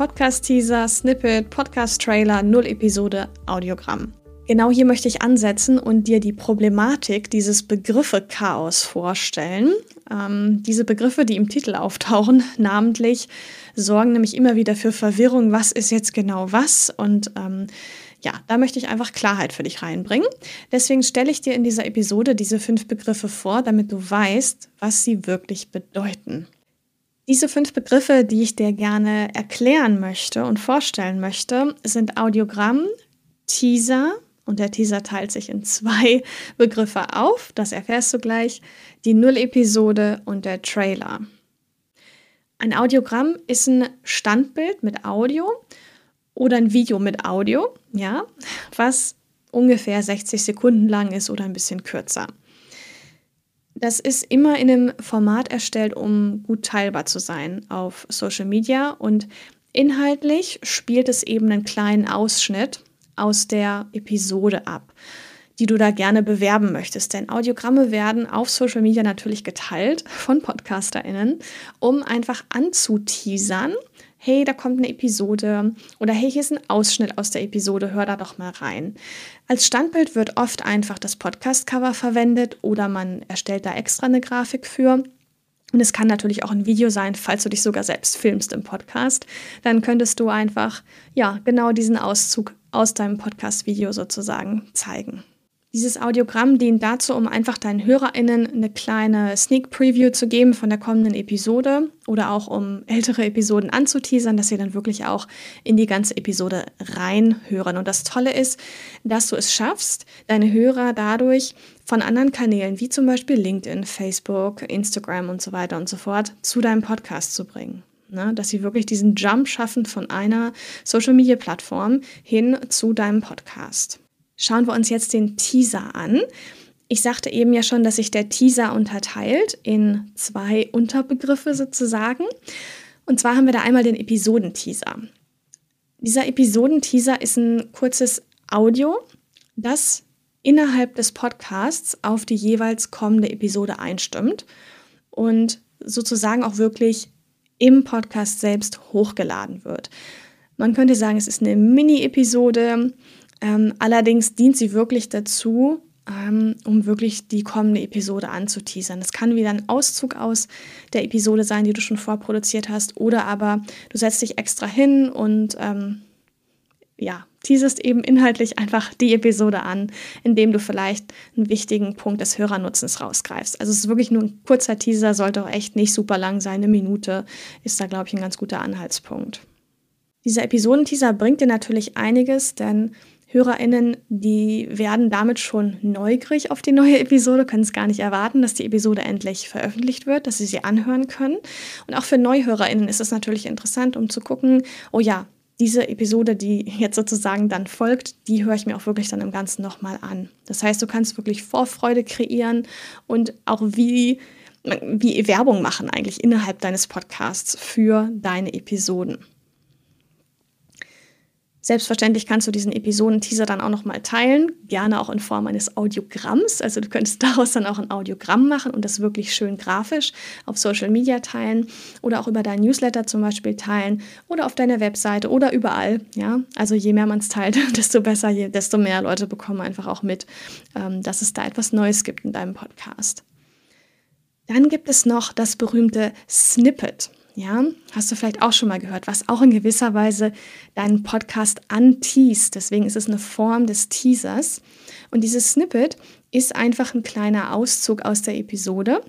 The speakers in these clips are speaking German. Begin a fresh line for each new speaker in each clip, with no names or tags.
Podcast-Teaser, Snippet, Podcast-Trailer, Null-Episode, Audiogramm. Genau hier möchte ich ansetzen und dir die Problematik dieses Begriffe-Chaos vorstellen. Ähm, diese Begriffe, die im Titel auftauchen, namentlich, sorgen nämlich immer wieder für Verwirrung. Was ist jetzt genau was? Und ähm, ja, da möchte ich einfach Klarheit für dich reinbringen. Deswegen stelle ich dir in dieser Episode diese fünf Begriffe vor, damit du weißt, was sie wirklich bedeuten. Diese fünf Begriffe, die ich dir gerne erklären möchte und vorstellen möchte, sind Audiogramm, Teaser, und der Teaser teilt sich in zwei Begriffe auf, das erfährst du gleich, die Null-Episode und der Trailer. Ein Audiogramm ist ein Standbild mit Audio oder ein Video mit Audio, ja, was ungefähr 60 Sekunden lang ist oder ein bisschen kürzer. Das ist immer in einem Format erstellt, um gut teilbar zu sein auf Social Media und inhaltlich spielt es eben einen kleinen Ausschnitt aus der Episode ab, die du da gerne bewerben möchtest. Denn Audiogramme werden auf Social Media natürlich geteilt von PodcasterInnen, um einfach anzuteasern, hey, da kommt eine Episode oder hey, hier ist ein Ausschnitt aus der Episode, hör da doch mal rein. Als Standbild wird oft einfach das Podcast-Cover verwendet oder man erstellt da extra eine Grafik für. Und es kann natürlich auch ein Video sein, falls du dich sogar selbst filmst im Podcast. Dann könntest du einfach, ja, genau diesen Auszug aus deinem Podcast-Video sozusagen zeigen. Dieses Audiogramm dient dazu, um einfach deinen HörerInnen eine kleine Sneak Preview zu geben von der kommenden Episode oder auch um ältere Episoden anzuteasern, dass sie dann wirklich auch in die ganze Episode reinhören. Und das Tolle ist, dass du es schaffst, deine Hörer dadurch von anderen Kanälen wie zum Beispiel LinkedIn, Facebook, Instagram und so weiter und so fort zu deinem Podcast zu bringen. Ne, dass sie wirklich diesen Jump schaffen von einer Social-Media-Plattform hin zu deinem Podcast. Schauen wir uns jetzt den Teaser an. Ich sagte eben ja schon, dass sich der Teaser unterteilt in zwei Unterbegriffe sozusagen. Und zwar haben wir da einmal den Episodenteaser. Dieser Episodenteaser ist ein kurzes Audio, das innerhalb des Podcasts auf die jeweils kommende Episode einstimmt und sozusagen auch wirklich im Podcast selbst hochgeladen wird. Man könnte sagen, es ist eine Mini-Episode, ähm, allerdings dient sie wirklich dazu, ähm, um wirklich die kommende Episode anzuteasern. Das kann wieder ein Auszug aus der Episode sein, die du schon vorproduziert hast, oder aber du setzt dich extra hin und ähm, ja, teasest eben inhaltlich einfach die Episode an, indem du vielleicht einen wichtigen Punkt des Hörernutzens rausgreifst. Also es ist wirklich nur ein kurzer Teaser, sollte auch echt nicht super lang sein. Eine Minute ist da, glaube ich, ein ganz guter Anhaltspunkt. Dieser Episodenteaser bringt dir natürlich einiges, denn HörerInnen, die werden damit schon neugierig auf die neue Episode, können es gar nicht erwarten, dass die Episode endlich veröffentlicht wird, dass sie sie anhören können. Und auch für NeuhörerInnen ist es natürlich interessant, um zu gucken, oh ja, diese Episode, die jetzt sozusagen dann folgt, die höre ich mir auch wirklich dann im Ganzen nochmal an. Das heißt, du kannst wirklich Vorfreude kreieren und auch wie, wie Werbung machen eigentlich innerhalb deines Podcasts für deine Episoden. Selbstverständlich kannst du diesen Episoden-Teaser dann auch nochmal teilen, gerne auch in Form eines Audiogramms. Also du könntest daraus dann auch ein Audiogramm machen und das wirklich schön grafisch auf Social Media teilen oder auch über deinen Newsletter zum Beispiel teilen oder auf deiner Webseite oder überall. Ja, also je mehr man es teilt, desto besser, desto mehr Leute bekommen einfach auch mit, ähm, dass es da etwas Neues gibt in deinem Podcast. Dann gibt es noch das berühmte Snippet. Ja, hast du vielleicht auch schon mal gehört, was auch in gewisser Weise deinen Podcast anteast. Deswegen ist es eine Form des Teasers. Und dieses Snippet ist einfach ein kleiner Auszug aus der Episode,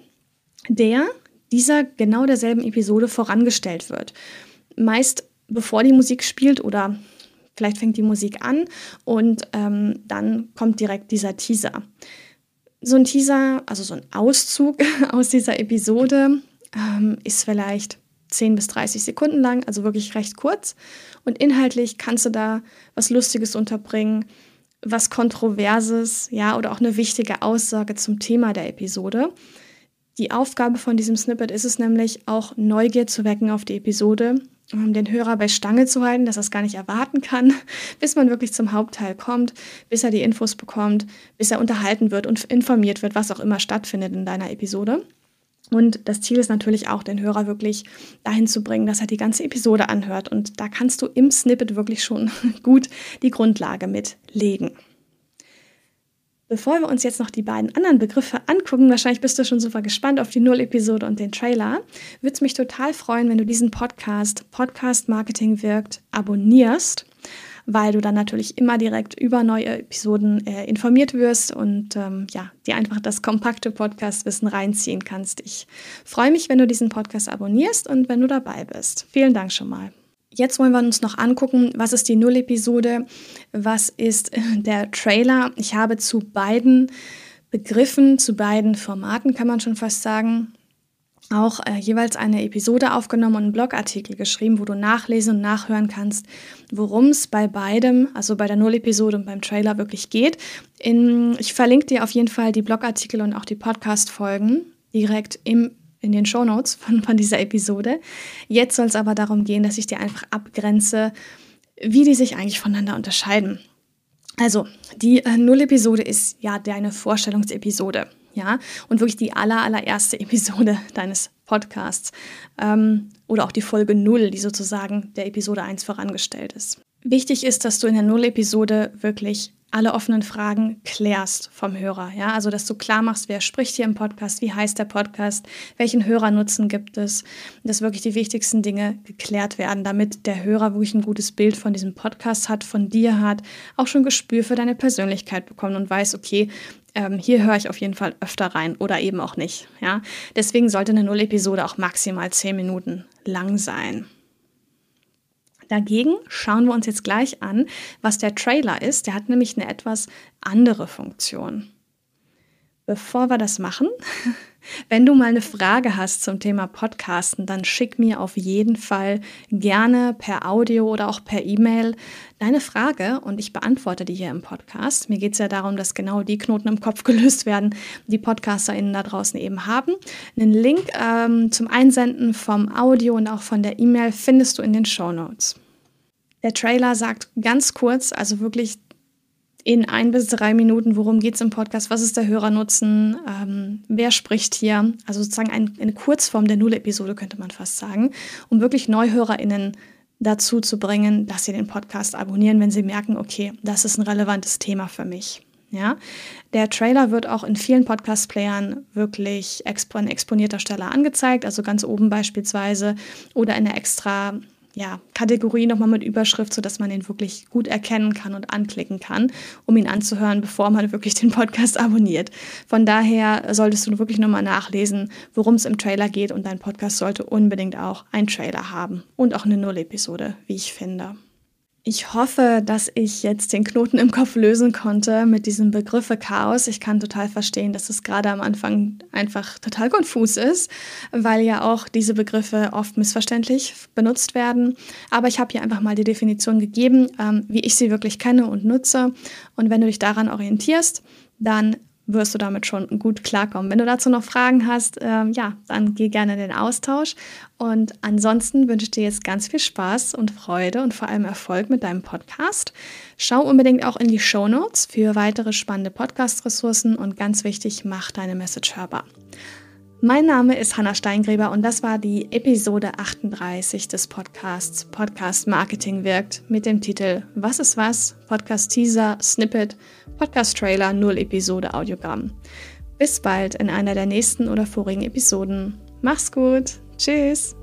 der dieser genau derselben Episode vorangestellt wird. Meist bevor die Musik spielt oder vielleicht fängt die Musik an und ähm, dann kommt direkt dieser Teaser. So ein Teaser, also so ein Auszug aus dieser Episode ähm, ist vielleicht 10 bis 30 Sekunden lang, also wirklich recht kurz. Und inhaltlich kannst du da was Lustiges unterbringen, was Kontroverses, ja, oder auch eine wichtige Aussage zum Thema der Episode. Die Aufgabe von diesem Snippet ist es nämlich auch Neugier zu wecken auf die Episode, um den Hörer bei Stange zu halten, dass er es gar nicht erwarten kann, bis man wirklich zum Hauptteil kommt, bis er die Infos bekommt, bis er unterhalten wird und informiert wird, was auch immer stattfindet in deiner Episode. Und das Ziel ist natürlich auch, den Hörer wirklich dahin zu bringen, dass er die ganze Episode anhört. Und da kannst du im Snippet wirklich schon gut die Grundlage mitlegen. Bevor wir uns jetzt noch die beiden anderen Begriffe angucken, wahrscheinlich bist du schon super gespannt auf die Null-Episode und den Trailer, würde es mich total freuen, wenn du diesen Podcast, Podcast Marketing wirkt, abonnierst weil du dann natürlich immer direkt über neue Episoden äh, informiert wirst und ähm, ja, dir einfach das kompakte Podcast-Wissen reinziehen kannst. Ich freue mich, wenn du diesen Podcast abonnierst und wenn du dabei bist. Vielen Dank schon mal. Jetzt wollen wir uns noch angucken, was ist die Null-Episode, was ist äh, der Trailer. Ich habe zu beiden Begriffen, zu beiden Formaten, kann man schon fast sagen, auch äh, jeweils eine Episode aufgenommen und einen Blogartikel geschrieben, wo du nachlesen und nachhören kannst, worum es bei beidem, also bei der Null-Episode und beim Trailer wirklich geht. In, ich verlinke dir auf jeden Fall die Blogartikel und auch die Podcast-Folgen direkt im, in den Shownotes von, von dieser Episode. Jetzt soll es aber darum gehen, dass ich dir einfach abgrenze, wie die sich eigentlich voneinander unterscheiden. Also, die äh, Null-Episode ist ja deine Vorstellungsepisode ja, und wirklich die aller, allererste Episode deines Podcasts ähm, oder auch die Folge 0, die sozusagen der Episode 1 vorangestellt ist. Wichtig ist, dass du in der Null-Episode wirklich alle offenen Fragen klärst vom Hörer. Ja, also dass du klar machst, wer spricht hier im Podcast, wie heißt der Podcast, welchen Hörernutzen gibt es, dass wirklich die wichtigsten Dinge geklärt werden, damit der Hörer wirklich ein gutes Bild von diesem Podcast hat, von dir hat, auch schon Gespür für deine Persönlichkeit bekommt und weiß, okay, ähm, hier höre ich auf jeden Fall öfter rein oder eben auch nicht. Ja, deswegen sollte eine Null-Episode auch maximal zehn Minuten lang sein. Dagegen schauen wir uns jetzt gleich an, was der Trailer ist. Der hat nämlich eine etwas andere Funktion. Bevor wir das machen, wenn du mal eine Frage hast zum Thema Podcasten, dann schick mir auf jeden Fall gerne per Audio oder auch per E-Mail deine Frage und ich beantworte die hier im Podcast. Mir geht es ja darum, dass genau die Knoten im Kopf gelöst werden, die PodcasterInnen da draußen eben haben. Einen Link ähm, zum Einsenden vom Audio und auch von der E-Mail findest du in den Show Notes. Der Trailer sagt ganz kurz, also wirklich in ein bis drei Minuten, worum geht es im Podcast, was ist der Hörernutzen, ähm, wer spricht hier, also sozusagen ein, eine Kurzform der Null-Episode könnte man fast sagen, um wirklich NeuhörerInnen dazu zu bringen, dass sie den Podcast abonnieren, wenn sie merken, okay, das ist ein relevantes Thema für mich. Ja, der Trailer wird auch in vielen Podcast-Playern wirklich expo an exponierter Stelle angezeigt, also ganz oben beispielsweise oder in der extra ja, Kategorie nochmal mit Überschrift, sodass man ihn wirklich gut erkennen kann und anklicken kann, um ihn anzuhören, bevor man wirklich den Podcast abonniert. Von daher solltest du wirklich nochmal nachlesen, worum es im Trailer geht und dein Podcast sollte unbedingt auch einen Trailer haben und auch eine Null-Episode, wie ich finde. Ich hoffe, dass ich jetzt den Knoten im Kopf lösen konnte mit diesem Begriffe Chaos. Ich kann total verstehen, dass es gerade am Anfang einfach total konfus ist, weil ja auch diese Begriffe oft missverständlich benutzt werden. Aber ich habe hier einfach mal die Definition gegeben, ähm, wie ich sie wirklich kenne und nutze. Und wenn du dich daran orientierst, dann wirst du damit schon gut klarkommen. Wenn du dazu noch Fragen hast, äh, ja, dann geh gerne in den Austausch. Und ansonsten wünsche ich dir jetzt ganz viel Spaß und Freude und vor allem Erfolg mit deinem Podcast. Schau unbedingt auch in die Show Notes für weitere spannende Podcast-Ressourcen und ganz wichtig, mach deine Message hörbar. Mein Name ist Hanna Steingräber und das war die Episode 38 des Podcasts Podcast Marketing wirkt mit dem Titel Was ist was? Podcast Teaser, Snippet, Podcast Trailer, Null Episode Audiogramm. Bis bald in einer der nächsten oder vorigen Episoden. Mach's gut. Tschüss.